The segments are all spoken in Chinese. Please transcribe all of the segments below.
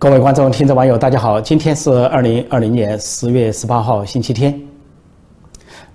各位观众、听众、网友，大家好！今天是二零二零年十月十八号，星期天。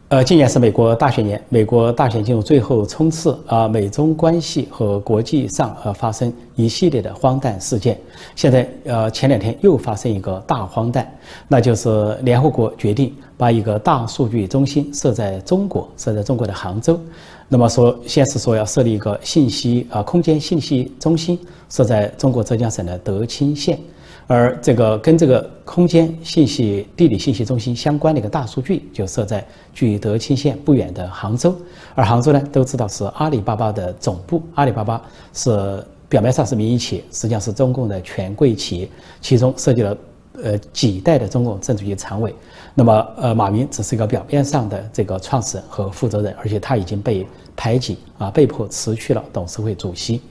呃，今年是美国大选年，美国大选进入最后冲刺啊，美中关系和国际上呃发生一系列的荒诞事件。现在呃，前两天又发生一个大荒诞，那就是联合国决定把一个大数据中心设在中国，设在中国的杭州。那么说，先是说要设立一个信息啊空间信息中心，设在中国浙江省的德清县。而这个跟这个空间信息、地理信息中心相关的一个大数据，就设在距德清县不远的杭州。而杭州呢，都知道是阿里巴巴的总部。阿里巴巴是表面上是民营企业，实际上是中共的权贵企业，其中涉及了呃几代的中共政治局常委。那么，呃，马云只是一个表面上的这个创始人和负责人，而且他已经被排挤啊，被迫辞去了董事会主席。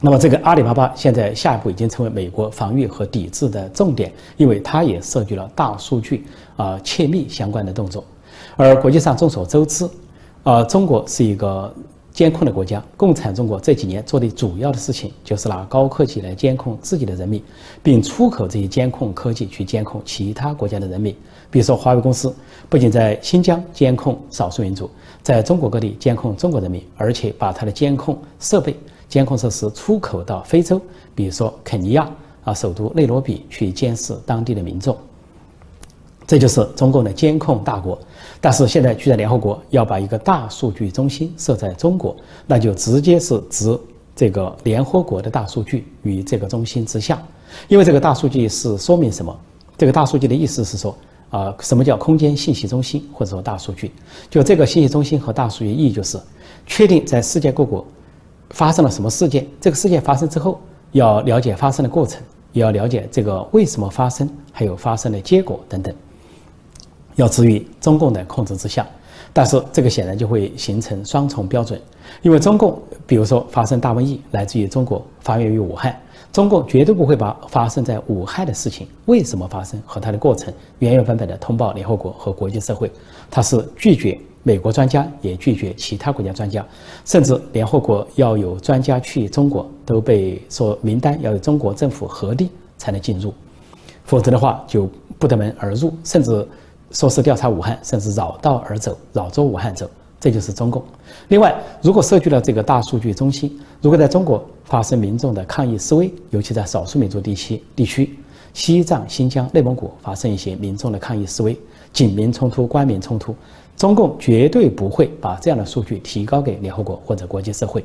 那么，这个阿里巴巴现在下一步已经成为美国防御和抵制的重点，因为它也涉及了大数据啊窃密相关的动作。而国际上众所周知，啊，中国是一个监控的国家。共产中国这几年做的主要的事情就是拿高科技来监控自己的人民，并出口这些监控科技去监控其他国家的人民。比如说，华为公司不仅在新疆监控少数民族，在中国各地监控中国人民，而且把它的监控设备。监控设施出口到非洲，比如说肯尼亚啊，首都内罗毕去监视当地的民众，这就是中共的监控大国。但是现在居然联合国要把一个大数据中心设在中国，那就直接是置这个联合国的大数据与这个中心之下。因为这个大数据是说明什么？这个大数据的意思是说啊，什么叫空间信息中心或者说大数据？就这个信息中心和大数据意义就是确定在世界各国。发生了什么事件？这个事件发生之后，要了解发生的过程，也要了解这个为什么发生，还有发生的结果等等，要置于中共的控制之下。但是这个显然就会形成双重标准，因为中共，比如说发生大瘟疫，来自于中国，发源于武汉，中共绝对不会把发生在武汉的事情为什么发生和它的过程原原本本的通报联合国和国际社会，它是拒绝。美国专家也拒绝其他国家专家，甚至联合国要有专家去中国，都被说名单要有中国政府核定才能进入，否则的话就不得门而入，甚至说是调查武汉，甚至绕道而走，绕着武汉走，这就是中共。另外，如果涉及了这个大数据中心，如果在中国发生民众的抗议示威，尤其在少数民族地区地区，西藏、新疆、内蒙古发生一些民众的抗议示威，警民冲突、官民冲突。中共绝对不会把这样的数据提高给联合国或者国际社会，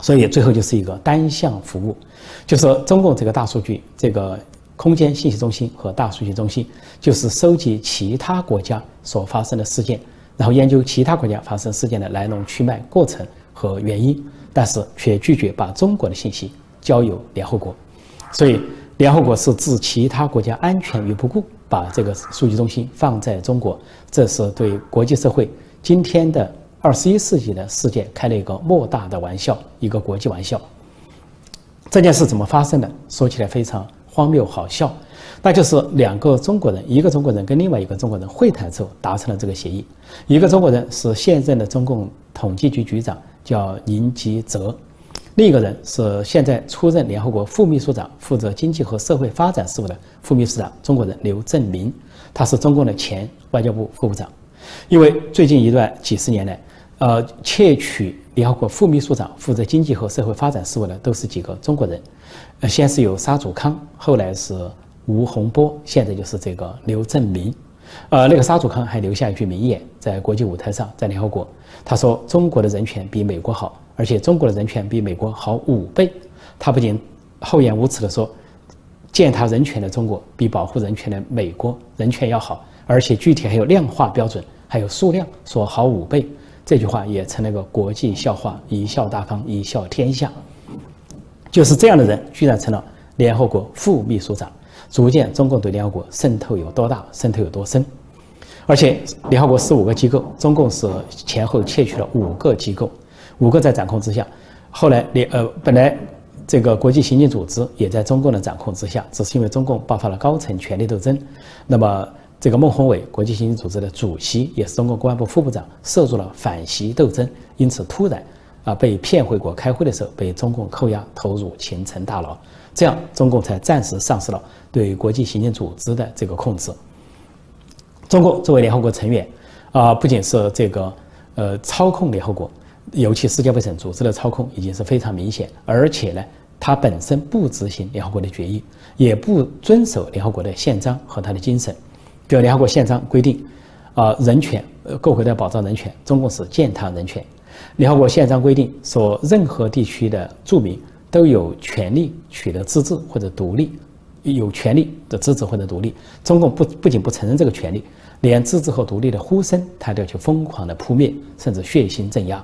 所以最后就是一个单向服务，就是中共这个大数据、这个空间信息中心和大数据中心，就是收集其他国家所发生的事件，然后研究其他国家发生事件的来龙去脉、过程和原因，但是却拒绝把中国的信息交由联合国，所以联合国是置其他国家安全于不顾。把这个数据中心放在中国，这是对国际社会今天的二十一世纪的世界开了一个莫大的玩笑，一个国际玩笑。这件事怎么发生的？说起来非常荒谬好笑，那就是两个中国人，一个中国人跟另外一个中国人会谈之后达成了这个协议。一个中国人是现任的中共统计局局长，叫宁吉喆。另一个人是现在出任联合国副秘书长，负责经济和社会发展事务的副秘书长，中国人刘振明，他是中共的前外交部副部长。因为最近一段几十年来，呃，窃取联合国副秘书长负责经济和社会发展事务的都是几个中国人，呃，先是有沙祖康，后来是吴洪波，现在就是这个刘振明。呃，那个沙祖康还留下一句名言，在国际舞台上，在联合国，他说：“中国的人权比美国好。”而且中国的人权比美国好五倍，他不仅厚颜无耻地说，践踏人权的中国比保护人权的美国人权要好，而且具体还有量化标准，还有数量，说好五倍，这句话也成了个国际笑话，贻笑大方，贻笑天下。就是这样的人，居然成了联合国副秘书长，足见中共对联合国渗透有多大，渗透有多深。而且联合国十五个机构，中共是前后窃取了五个机构。五个在掌控之下，后来联呃本来这个国际刑警组织也在中共的掌控之下，只是因为中共爆发了高层权力斗争，那么这个孟宏伟国际刑警组织的主席也是中共公安部副部长涉入了反袭斗争，因此突然啊被骗回国开会的时候被中共扣押投入秦城大牢，这样中共才暂时丧失了对国际刑警组织的这个控制。中共作为联合国成员，啊，不仅是这个呃操控联合国，尤其世界卫生组织的操控已经是非常明显，而且呢，它本身不执行联合国的决议，也不遵守联合国的宪章和它的精神。比如联合国宪章规定，啊，人权，呃，各国都要保障人权，中共是践踏人权。联合国宪章规定说，任何地区的住民都有权利取得自治或者独立，有权利的自治或者独立。中共不不仅不承认这个权利，连自治和独立的呼声，他都要去疯狂的扑灭，甚至血腥镇压。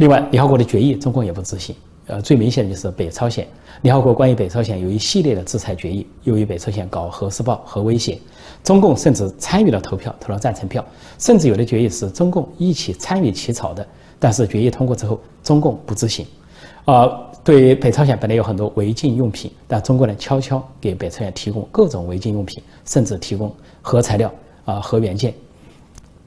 另外，联合国的决议，中共也不执行。呃，最明显的就是北朝鲜，联合国关于北朝鲜有一系列的制裁决议，由于北朝鲜搞核试爆、核威胁，中共甚至参与了投票，投了赞成票，甚至有的决议是中共一起参与起草的。但是决议通过之后，中共不执行。啊，对北朝鲜本来有很多违禁用品，但中国呢悄悄给北朝鲜提供各种违禁用品，甚至提供核材料啊核元件。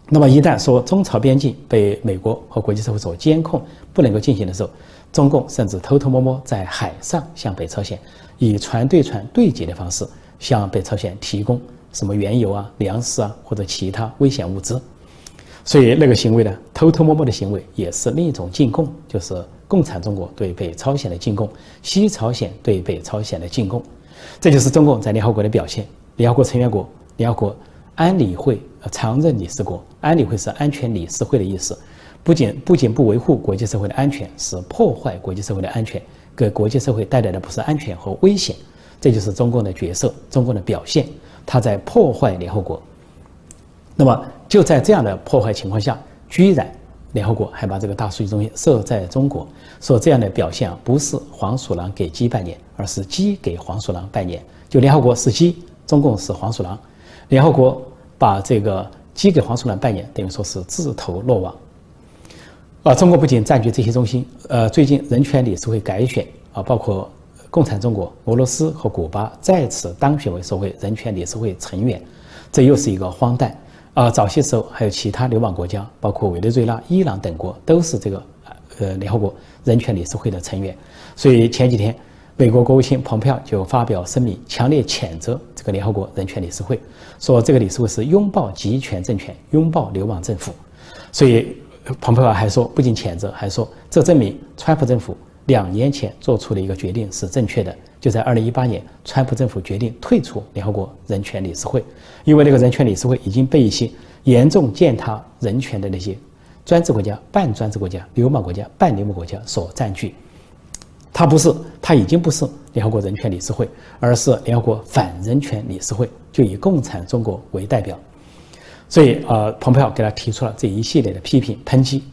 那么一旦说中朝边境被美国和国际社会所监控，不能够进行的时候，中共甚至偷偷摸摸在海上向北朝鲜以船对船对接的方式向北朝鲜提供什么原油啊、粮食啊或者其他危险物资。所以那个行为呢，偷偷摸摸的行为也是另一种进贡，就是共产中国对北朝鲜的进贡，西朝鲜对北朝鲜的进贡，这就是中共在联合国的表现。联合国成员国，联合国安理会常任理事国，安理会是安全理事会的意思，不仅不仅不维护国际社会的安全，是破坏国际社会的安全，给国际社会带来的不是安全和危险，这就是中共的角色，中共的表现，他在破坏联合国。那么就在这样的破坏情况下，居然联合国还把这个大数据中心设在中国，说这样的表现啊，不是黄鼠狼给鸡拜年，而是鸡给黄鼠狼拜年。就联合国是鸡，中共是黄鼠狼，联合国把这个鸡给黄鼠狼拜年，等于说是自投罗网。啊，中国不仅占据这些中心，呃，最近人权理事会改选啊，包括共产中国、俄罗斯和古巴再次当选为所谓人权理事会成员，这又是一个荒诞。啊，早些时候还有其他流亡国家，包括委内瑞拉、伊朗等国，都是这个呃联合国人权理事会的成员。所以前几天，美国国务卿蓬佩奥就发表声明，强烈谴责这个联合国人权理事会，说这个理事会是拥抱集权政权、拥抱流亡政府。所以蓬佩奥还说，不仅谴责，还说这证明川普政府两年前做出的一个决定是正确的。就在二零一八年，川普政府决定退出联合国人权理事会，因为那个人权理事会已经被一些严重践踏人权的那些专制国家、半专制国家、流氓国家、半流氓国家所占据。他不是，他已经不是联合国人权理事会，而是联合国反人权理事会，就以共产中国为代表。所以，呃，蓬佩奥给他提出了这一系列的批评抨击。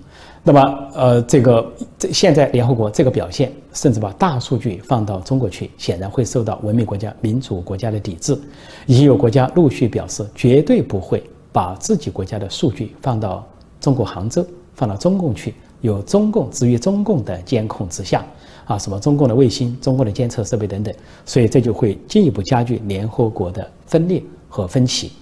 那么，呃，这个这现在联合国这个表现，甚至把大数据放到中国去，显然会受到文明国家、民主国家的抵制。已经有国家陆续表示，绝对不会把自己国家的数据放到中国杭州、放到中共去，有中共置于中共的监控之下，啊，什么中共的卫星、中共的监测设备等等。所以这就会进一步加剧联合国的分裂和分歧。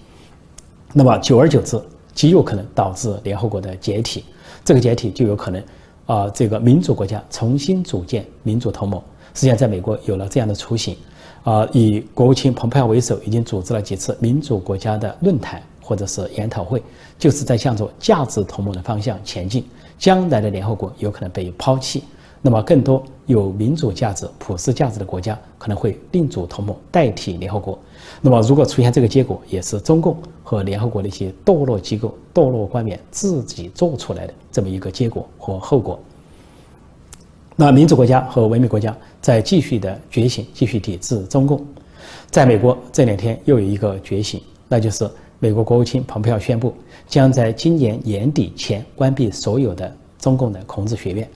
那么久而久之，极有可能导致联合国的解体。这个解体就有可能，啊，这个民主国家重新组建民主同盟。实际上，在美国有了这样的雏形，啊，以国务卿蓬佩奥为首，已经组织了几次民主国家的论坛或者是研讨会，就是在向着价值同盟的方向前进。将来的联合国有可能被抛弃，那么更多有民主价值、普世价值的国家可能会另组同盟代替联合国。那么，如果出现这个结果，也是中共和联合国的一些堕落机构、堕落官员自己做出来的这么一个结果和后果。那民主国家和文明国家在继续的觉醒，继续抵制中共。在美国这两天又有一个觉醒，那就是美国国务卿蓬佩奥宣布，将在今年年底前关闭所有的中共的孔子学院。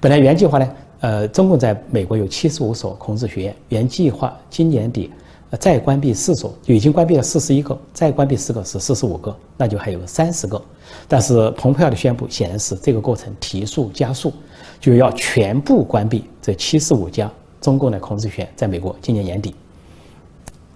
本来原计划呢，呃，中共在美国有七十五所孔子学院，原计划今年底。再关闭四所，就已经关闭了四十一个，再关闭四个是四十五个，那就还有三十个。但是蓬佩奥的宣布显然是这个过程提速加速，就要全部关闭这七十五家中共的孔子学院，在美国今年年底。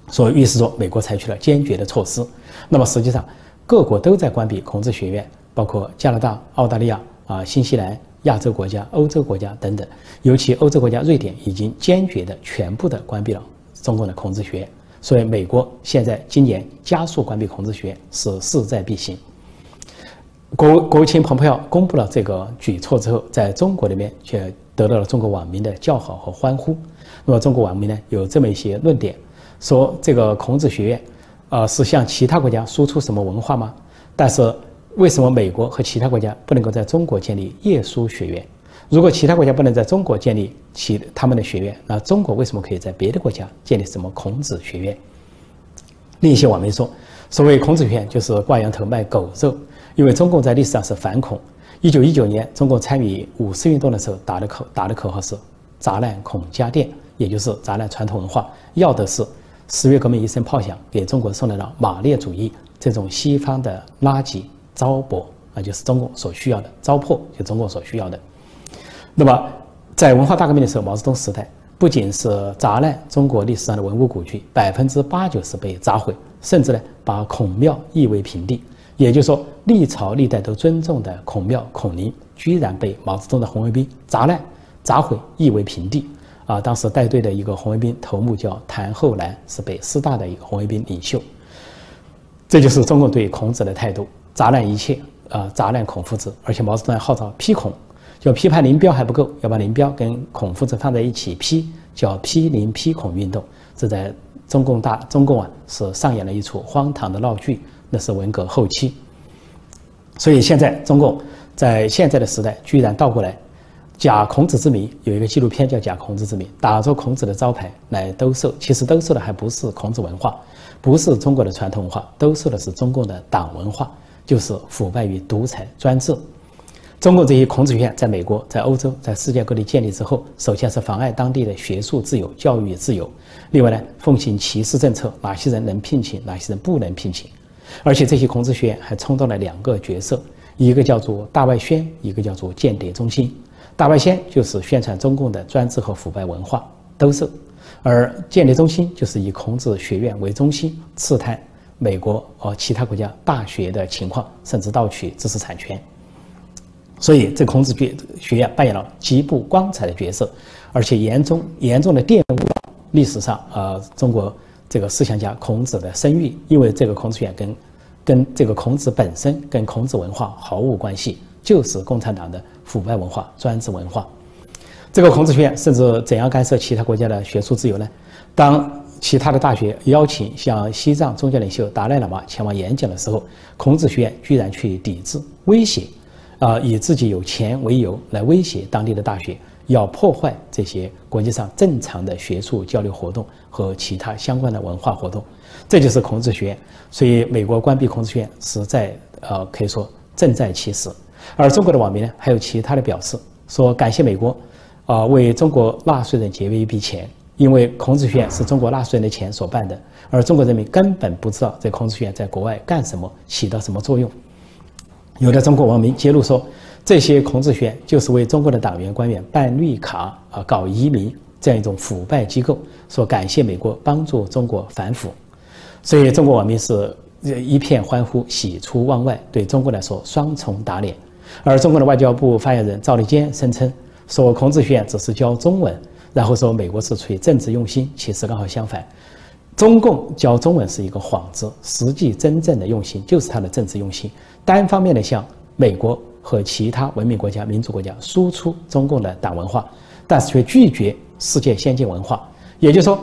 所以预示着美国采取了坚决的措施。那么实际上各国都在关闭孔子学院，包括加拿大、澳大利亚啊、新西兰、亚洲国家、欧洲国家等等，尤其欧洲国家瑞典已经坚决的全部的关闭了中共的孔子学院。所以，美国现在今年加速关闭孔子学院是势在必行。国国务卿蓬佩奥公布了这个举措之后，在中国里面却得到了中国网民的叫好和欢呼。那么，中国网民呢有这么一些论点，说这个孔子学院，呃，是向其他国家输出什么文化吗？但是，为什么美国和其他国家不能够在中国建立耶稣学院？如果其他国家不能在中国建立其他们的学院，那中国为什么可以在别的国家建立什么孔子学院？另一些网民说，所谓孔子学院就是挂羊头卖狗肉，因为中共在历史上是反孔。一九一九年，中共参与五四运动的时候打的口打的口号是“砸烂孔家店”，也就是砸烂传统文化，要的是十月革命一声炮响，给中国送来了马列主义这种西方的垃圾糟粕，那就是中共所需要的糟粕，就中共所需要的。那么，在文化大革命的时候，毛泽东时代不仅是砸烂中国历史上的文物古迹，百分之八九十被砸毁，甚至呢把孔庙夷为平地。也就是说，历朝历代都尊重的孔庙孔林，居然被毛泽东的红卫兵砸烂、砸毁、夷为平地。啊，当时带队的一个红卫兵头目叫谭厚兰，是北师大的一个红卫兵领袖。这就是中共对孔子的态度：砸烂一切，啊，砸烂孔夫子。而且毛泽东还号召批孔。就批判林彪还不够，要把林彪跟孔夫子放在一起批，叫批林批孔运动。这在中共大中共啊是上演了一出荒唐的闹剧，那是文革后期。所以现在中共在现在的时代居然倒过来，假孔子之名，有一个纪录片叫《假孔子之名》，打着孔子的招牌来兜售，其实兜售的还不是孔子文化，不是中国的传统文化，兜售的是中共的党文化，就是腐败与独裁专制。中共这些孔子学院在美国、在欧洲、在世界各地建立之后，首先是妨碍当地的学术自由、教育自由；另外呢，奉行歧视政策，哪些人能聘请，哪些人不能聘请。而且这些孔子学院还充当了两个角色：一个叫做大外宣，一个叫做间谍中心。大外宣就是宣传中共的专制和腐败文化，都是；而间谍中心就是以孔子学院为中心，刺探美国和其他国家大学的情况，甚至盗取知识产权。所以，这孔子学学院扮演了极不光彩的角色，而且严重严重的玷污了历史上呃中国这个思想家孔子的声誉。因为这个孔子学院跟跟这个孔子本身跟孔子文化毫无关系，就是共产党的腐败文化、专制文化。这个孔子学院甚至怎样干涉其他国家的学术自由呢？当其他的大学邀请像西藏宗教领袖达赖喇嘛前往演讲的时候，孔子学院居然去抵制、威胁。啊，以自己有钱为由来威胁当地的大学，要破坏这些国际上正常的学术交流活动和其他相关的文化活动，这就是孔子学院。所以，美国关闭孔子学院，实在呃可以说正在其时。而中国的网民呢，还有其他的表示，说感谢美国，啊为中国纳税人节约一笔钱，因为孔子学院是中国纳税人的钱所办的，而中国人民根本不知道这孔子学院在国外干什么，起到什么作用。有的中国网民揭露说，这些孔子学院就是为中国的党员官员办绿卡啊、搞移民这样一种腐败机构。说感谢美国帮助中国反腐，所以中国网民是一片欢呼，喜出望外，对中国来说双重打脸。而中国的外交部发言人赵立坚声称说，孔子学院只是教中文，然后说美国是出于政治用心，其实刚好相反。中共教中文是一个幌子，实际真正的用心就是他的政治用心，单方面的向美国和其他文明国家、民主国家输出中共的党文化，但是却拒绝世界先进文化。也就是说，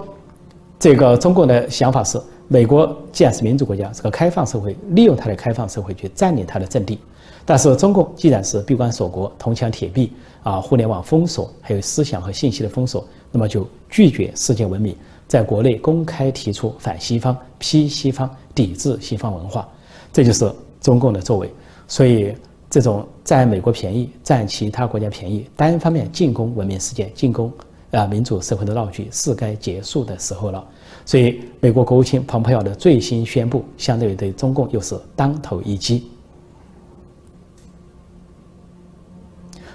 这个中共的想法是：美国既然是民主国家，是个开放社会，利用它的开放社会去占领它的阵地；但是中共既然是闭关锁国、铜墙铁壁啊，互联网封锁，还有思想和信息的封锁，那么就拒绝世界文明。在国内公开提出反西方、批西方、抵制西方文化，这就是中共的作为。所以，这种占美国便宜、占其他国家便宜、单方面进攻文明世界、进攻啊民主社会的闹剧是该结束的时候了。所以，美国国务卿蓬佩奥的最新宣布，相对于对中共又是当头一击。